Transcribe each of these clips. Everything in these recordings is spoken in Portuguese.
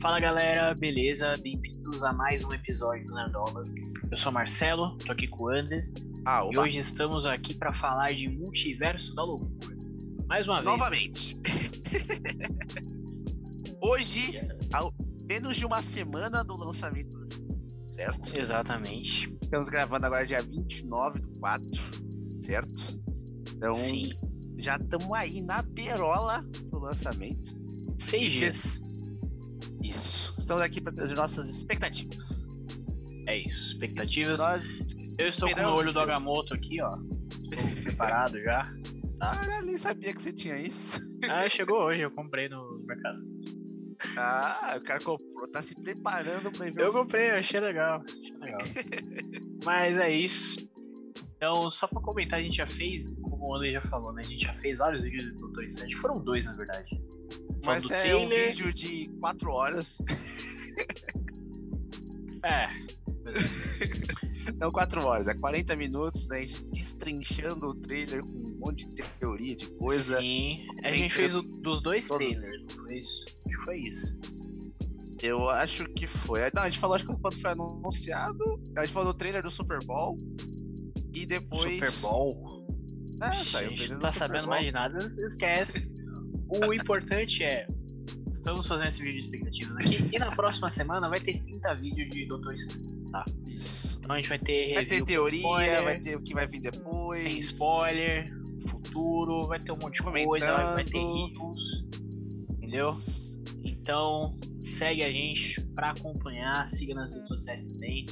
Fala galera, beleza? Bem-vindos a mais um episódio do Nerdolas. Eu sou Marcelo, tô aqui com o Andes Ah, e hoje estamos aqui para falar de Multiverso da Loucura. Mais uma vez. Novamente. Hoje, ao menos de uma semana do lançamento, certo? Exatamente. Estamos gravando agora dia 29 do 4, certo? Então, Sim. já estamos aí na berola do lançamento. Seis dias. Estamos aqui para trazer nossas expectativas. É isso. Expectativas. Nós Eu estou com o olho do Agamotto aqui, ó. Estou preparado já. Caralho, nem sabia que você tinha isso. Ah, chegou hoje, eu comprei no mercado. Ah, o cara comprou, tá se preparando para ver Eu comprei, achei legal. Achei legal. Mas é isso. Então, só pra comentar, a gente já fez, como o André já falou, né? A gente já fez vários vídeos do Doutor Estranho. Foram dois, na verdade. Mas é um trailer. vídeo de 4 horas. É, Não 4 horas, é 40 minutos, né? Destrinchando o trailer com um monte de teoria, de coisa. sim. A gente fez o, dos dois todos. trailers, não foi isso? Acho que foi isso. Eu acho que foi. Não, a gente falou, acho que quando foi anunciado. A gente falou do trailer do Super Bowl. E depois. Super Bowl. É, saiu o gente trailer não do tá Super sabendo Bowl. mais de nada, esquece. o importante é. Estamos fazendo esse vídeo de expectativas aqui. E na próxima semana vai ter 30 vídeos de Doutor Estranho. Isso. Então a gente vai ter Vai ter teoria, spoiler, vai ter o que vai vir depois. sem spoiler, futuro, vai ter um monte de coisa, vai, ter Comentando. rios, entendeu? Então segue a gente pra acompanhar, siga nas redes sociais também.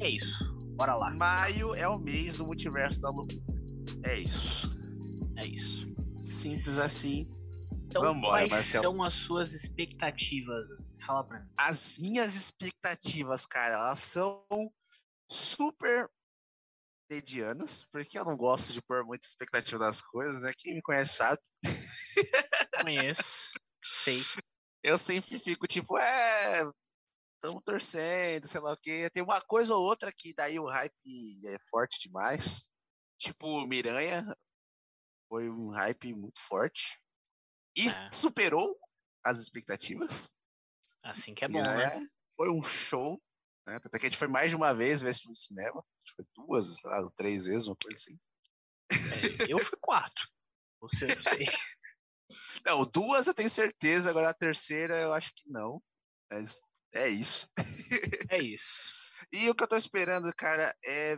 É isso, bora lá, Maio é o mês do multiverso da loucura. É isso. é isso. Simples assim. Então Vambora, quais Marcelo. são as suas expectativas? Fala pra mim. As minhas expectativas, cara, elas são super medianas, porque eu não gosto de pôr muita expectativa nas coisas, né? Quem me conhece sabe. Conheço, sei. Eu sempre fico tipo, é. Estamos torcendo, sei lá o quê. Tem uma coisa ou outra que daí o hype é forte demais. Tipo, Miranha. Foi um hype muito forte. E É. superou as expectativas. Assim que é bom, né? Foi um show. Né? Tanto que a gente foi mais de uma vez ver esse filme no cinema. Acho que foi duas, lá, três vezes, uma coisa assim. É, eu fui quatro. Você, sei. Não, duas eu tenho certeza, agora a terceira eu acho que não. Mas é isso. É isso. E o que eu tô esperando, cara, é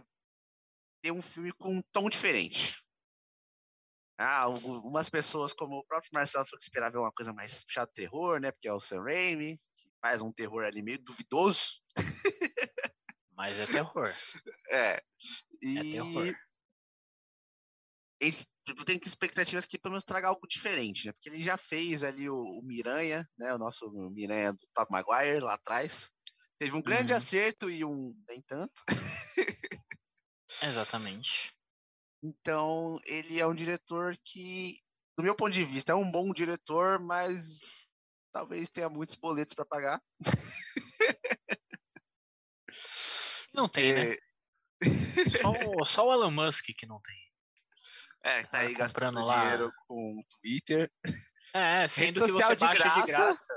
ter um filme com um tom diferente. Ah, algumas pessoas, como o próprio Marcelo, que esperava uma coisa mais chato terror, né? Porque é o Sam Raimi, que faz um terror ali meio duvidoso. Mas é terror. É. E É terror. eles tipo, tem que expectativas que pelo menos traga algo diferente, né? Porque ele já fez ali o, o Miranha, né? O nosso Miranha do Top Maguire lá atrás. Teve um grande Uhum. acerto e um nem tanto. Exatamente. Então, ele é um diretor que, do meu ponto de vista, é um bom diretor, mas talvez tenha muitos boletos para pagar. Não tem, né? É, Só, o- só o Elon Musk que não tem. é, tá Cara aí gastando lá. dinheiro com Twitter. É, sendo social de baixa de graça. graça.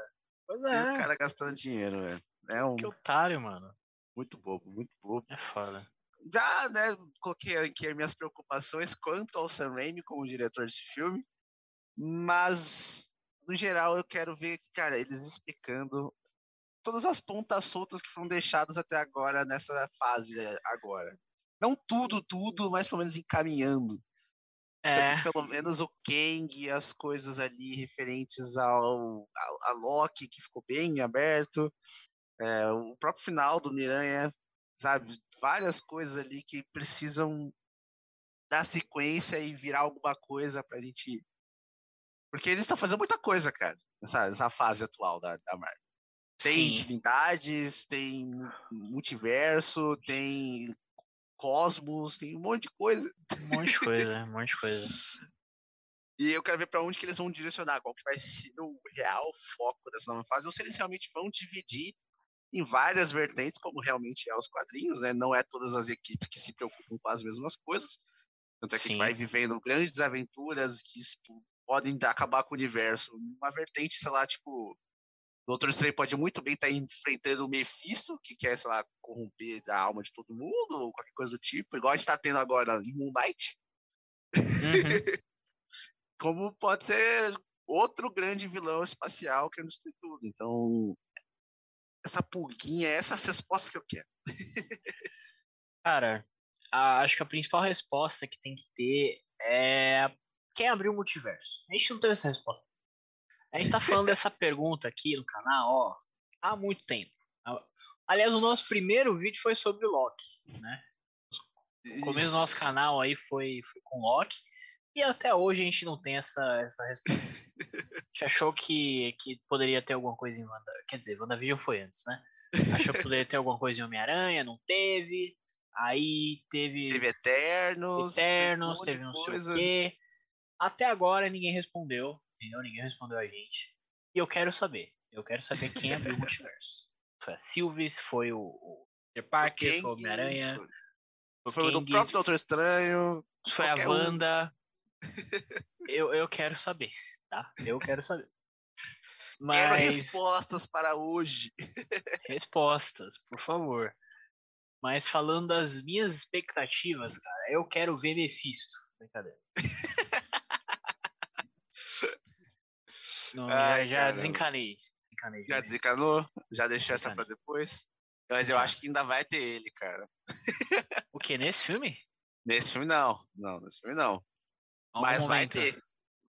Pois E é, o cara gastando dinheiro, velho. É um que otário, mano. muito bobo, muito bobo. É foda. Já, né, coloquei aqui as minhas preocupações quanto ao Sam Raimi como diretor desse filme, mas, no geral, eu quero ver, cara, eles explicando todas as pontas soltas que foram deixadas até agora, nessa fase eh, agora. Não tudo, tudo, mas pelo menos encaminhando. É, Então, pelo menos o Kang as coisas ali referentes ao, ao a Loki, que ficou bem aberto. É, o próprio final do Miranha, sabe? Várias coisas ali que precisam dar sequência e virar alguma coisa pra gente. Porque eles estão fazendo muita coisa, cara, nessa, nessa fase atual da, da Marvel. Tem sim. divindades, tem multiverso, tem cosmos, tem um monte de coisa. Um monte de coisa, um monte de coisa. E eu quero ver pra onde que eles vão direcionar, qual que vai ser o real foco dessa nova fase, ou se eles realmente vão dividir em várias vertentes, como realmente é os quadrinhos, né? Não é todas as equipes que se preocupam com as mesmas coisas. Tanto é que a gente vai vivendo grandes aventuras que tipo, podem dar- acabar com o universo. Uma vertente, sei lá, tipo, O Doutor Estranho pode muito bem estar tá enfrentando o Mephisto, que quer, sei lá, corromper a alma de todo mundo, ou qualquer coisa do tipo, igual a gente está tendo agora em Moon Knight. Uhum. Como pode ser outro grande vilão espacial que é no tudo. Então, essa pulguinha, essas respostas que eu quero. Cara, a, acho que a principal resposta que tem que ter é quem abriu o multiverso. A gente não teve essa resposta. A gente tá falando dessa pergunta aqui no canal, ó, há muito tempo. Aliás, o nosso primeiro vídeo foi sobre Loki, né? O começo do nosso canal aí foi, foi com Loki. E até hoje a gente não tem essa, essa resposta. A gente achou que, que poderia ter alguma coisa em Wanda. Quer dizer, WandaVision foi antes, né? Achou que poderia ter alguma coisa em Homem-Aranha, não teve. Aí teve. Teve Eternos. Eternos, teve, um teve não coisa. sei o quê. Até agora ninguém respondeu entendeu? Ninguém respondeu a gente. E eu quero saber. Eu quero saber quem abriu o multiverso. Foi a Sylvis, foi o, o Peter Parker, o foi o Homem-Aranha. Foi, foi o do próprio Doutor Estranho. Foi a Wanda. Um. eu, eu quero saber, tá? Eu quero saber. Mas... Quero respostas para hoje. respostas, por favor. Mas falando das minhas expectativas, cara, eu quero ver Mephisto. Brincadeira. Não, Ai, já, já desencanei. desencanei. Já desencanou? Já deixou essa pra depois? Mas eu acho que ainda vai ter ele, cara. O que? Nesse filme? Nesse filme não. Não, nesse filme não. Algum Mas momento. vai ter.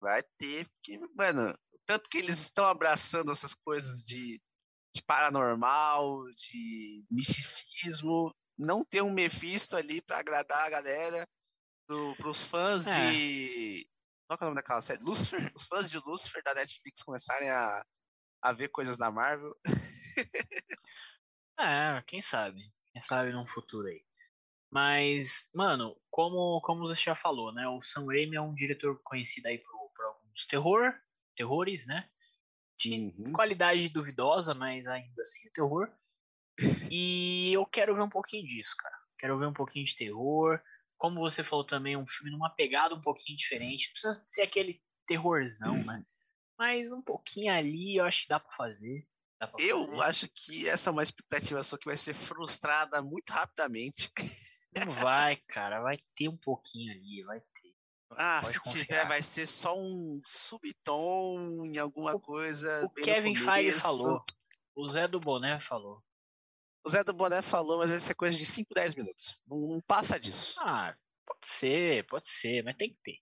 Vai ter, porque, mano, tanto que eles estão abraçando essas coisas de, de paranormal, de misticismo. Não ter um Mephisto ali para agradar a galera, pro, pros fãs é. de qual é o nome daquela série? Lucifer. Os fãs de Lucifer da Netflix começarem a, a ver coisas da Marvel. é, quem sabe? Quem sabe num futuro aí. Mas, mano, como, como você já falou, né? O Sam Raimi é um diretor conhecido aí por, alguns terror, terrores, né? De uhum. qualidade duvidosa, mas ainda assim é terror. E eu quero ver um pouquinho disso, cara. Quero ver um pouquinho de terror como você falou também, um filme numa pegada um pouquinho diferente. Não precisa ser aquele terrorzão, né? Mas um pouquinho ali eu acho que dá pra fazer. Dá pra eu fazer. acho que essa é uma expectativa só que vai ser frustrada muito rapidamente. Não vai, cara. Vai ter um pouquinho ali, vai ter. Ah, Pode se confiar. tiver, vai ser só um subtom em alguma o, coisa. O Kevin Feige falou. O Zé do Boné falou. O Zé do Boné falou, mas vai ser coisa de 5, 10 minutos. Não, não, passa disso. Ah, pode ser, pode ser, mas tem que ter.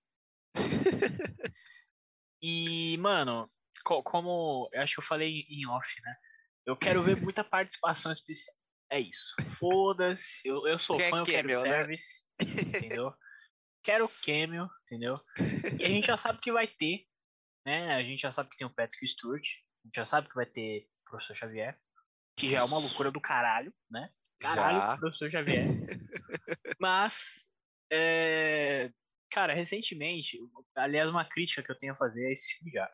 e, mano, co como eu acho que eu falei em off, né? Eu quero ver muita participação especial. É isso. Foda-se. Eu, eu sou Quer fã, eu quero cameo, né? service. Né? Entendeu? quero cameo, entendeu? E a gente já sabe que vai ter, né? A gente já sabe que tem o Patrick Stewart. A gente já sabe que vai ter o Professor Xavier que já é uma loucura do caralho, né? Caralho, já. professor Xavier. Mas, é... cara, recentemente, aliás, uma crítica que eu tenho a fazer é esse filme já.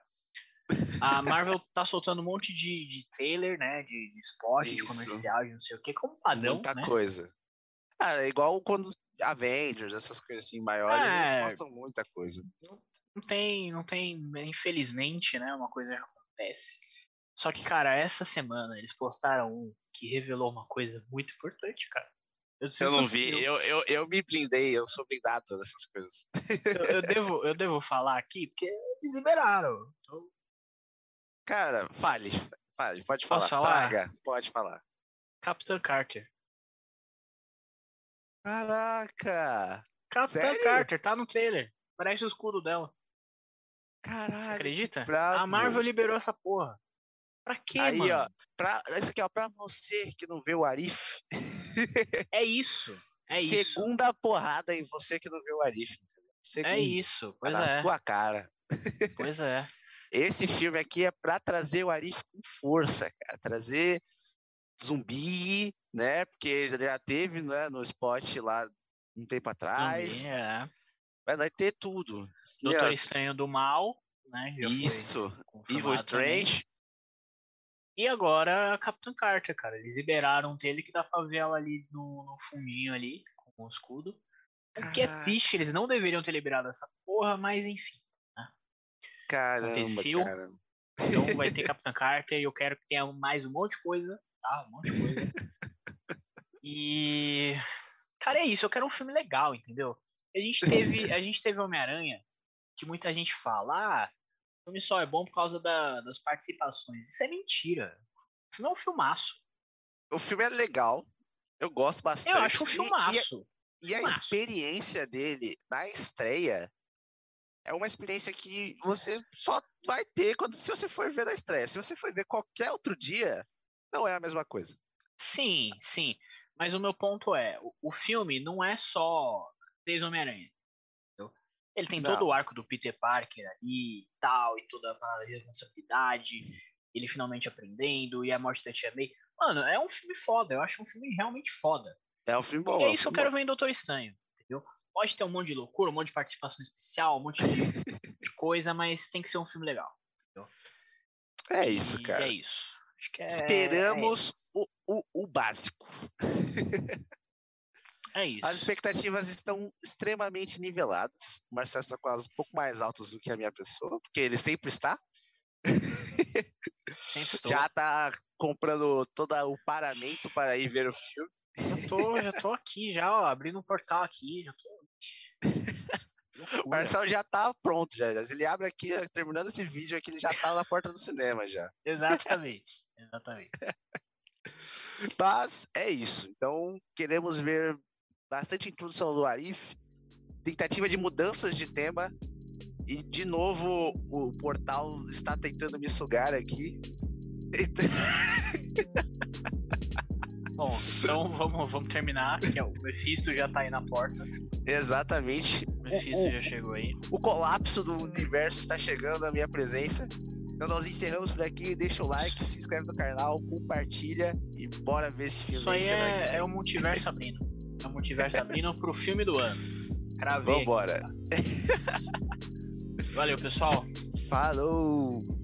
A Marvel tá soltando um monte de, de trailer, né? De, de spot, Isso. de comercial, de não sei o que, como padrão. Muita né? coisa. Ah, é igual quando Avengers, essas coisas assim maiores, é... eles postam muita coisa. Não tem, não tem, infelizmente, né? Uma coisa que acontece. Só que, cara, essa semana eles postaram um que revelou uma coisa muito importante, cara. Eu, eu não vi, eu, eu, eu me blindei, eu sou blindado dessas coisas. Eu, eu, devo, eu devo falar aqui, porque eles liberaram. Então... Cara, fale, fale, pode falar. Posso falar? Traga, pode falar. Capitã Carter. Caraca! Capitã Sério? Carter, tá no trailer. Parece o escudo dela. Caralho. Você acredita? A Marvel liberou essa porra. Pra quê, Aí, mano? ó, pra, isso aqui, ó, pra você que não vê o Arif. é isso. É Segunda isso. porrada em você que não vê o Arif. Segunda, é isso, pois é. tua cara. Pois é. Esse filme aqui é pra trazer o Arif com força, cara. Trazer zumbi, né? Porque já teve né, no spot lá um tempo atrás. Zumbi, é. Vai ter tudo. Doutor Estranho do Mal, né? Já Isso. Evil Strange. Também. E agora a Capitã Carter, cara. Eles liberaram dele que dá pra ver ela ali no, no fundinho ali, com o escudo. O que é triste, eles não deveriam ter liberado essa porra, mas enfim. Né? Caramba, Aconteceu. cara. Então vai ter Capitã Carter e eu quero que tenha mais um monte de coisa, tá? Um monte de coisa. E. Cara, é isso, eu quero um filme legal, entendeu? A gente teve, a gente teve Homem-Aranha, que muita gente fala, ah, o filme só é bom por causa da, das participações. Isso é mentira. O filme é um filmaço. O filme é legal. Eu gosto bastante. Eu acho um filmaço. E, e a, e a experiência dele na estreia é uma experiência que você só vai ter quando se você for ver na estreia. Se você for ver qualquer outro dia, não é a mesma coisa. Sim, sim. Mas o meu ponto é, o, filme não é só três Homem-Aranha. Ele tem não. todo o arco do Peter Parker ali e tal, e toda a responsabilidade, ele finalmente aprendendo, e a morte da Tia May. Mano, é um filme foda, eu acho um filme realmente foda. É um filme bom. E é isso que eu quero ver em Doutor Estranho, entendeu? Pode ter um monte de loucura, um monte de participação especial, um monte de, de coisa, mas tem que ser um filme legal. Entendeu? É isso, e cara. É isso. É, Esperamos é. O, o, o básico. É isso. As expectativas estão extremamente niveladas. O Marcelo está com elas um pouco mais altas do que a minha pessoa, porque ele sempre está. Sempre já está comprando todo o paramento para ir ver o filme. Já tô, já tô aqui, já, ó, abrindo um portal aqui, já tô. O Marcelo já tá pronto, já. Ele abre aqui, terminando esse vídeo aqui, ele já tá na porta do cinema já. Exatamente, exatamente. Mas é isso. Então, queremos ver bastante introdução do Arif, tentativa de mudanças de tema. E de novo o portal está tentando me sugar aqui. Bom, então vamos, vamos terminar, que é o Mephisto já tá aí na porta. Exatamente. O Mephisto o, já chegou aí. O colapso do universo está chegando à minha presença. Então nós encerramos por aqui. Deixa o like, se inscreve no canal, compartilha e bora ver esse filme. Isso aí, é, é o multiverso abrindo. É o multiverso abrindo pro filme do ano. Cravei Vambora. Aqui, tá? Valeu, pessoal. Falou!